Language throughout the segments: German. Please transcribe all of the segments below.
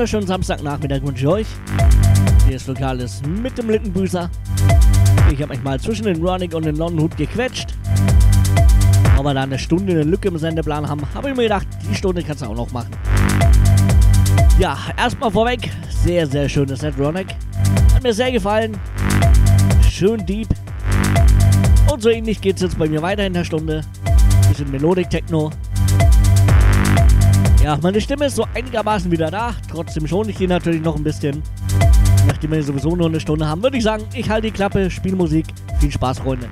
wunderschönen Samstagnachmittag wünsche ich euch. Hier ist Lokales mit dem Littenbüßer. Ich habe mich mal zwischen den Ronic und den Nonnenhut gequetscht. Aber wir da eine Stunde eine Lücke im Sendeplan haben, habe ich mir gedacht, die Stunde kannst du auch noch machen. Ja, erstmal vorweg, sehr, sehr schönes Set, Ronic. Hat mir sehr gefallen. Schön deep. Und so ähnlich geht es jetzt bei mir weiter in der Stunde. Bisschen Melodic Techno. Ja, meine Stimme ist so einigermaßen wieder da. Trotzdem schon ich die natürlich noch ein bisschen. Nachdem wir sowieso nur eine Stunde haben, würde ich sagen, ich halte die Klappe, spiele Musik. Viel Spaß, Freunde.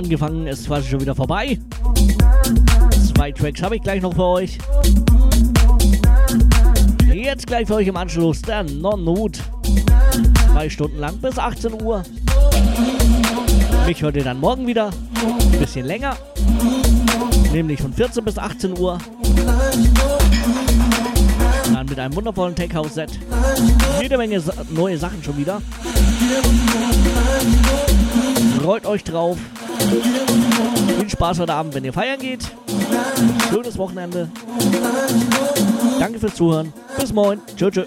Angefangen, ist quasi schon wieder vorbei. Zwei Tracks habe ich gleich noch für euch. Jetzt gleich für euch im Anschluss der Non-Nut. Zwei Stunden lang bis 18 Uhr. Mich hört ihr dann morgen wieder. Ein bisschen länger. Nämlich von 14 bis 18 Uhr. Dann mit einem wundervollen Tech House Set. Jede Menge neue Sachen schon wieder. Freut euch drauf. Viel Spaß heute Abend, wenn ihr feiern geht. Schönes Wochenende. Danke fürs Zuhören. Bis morgen. Tschö, tschö.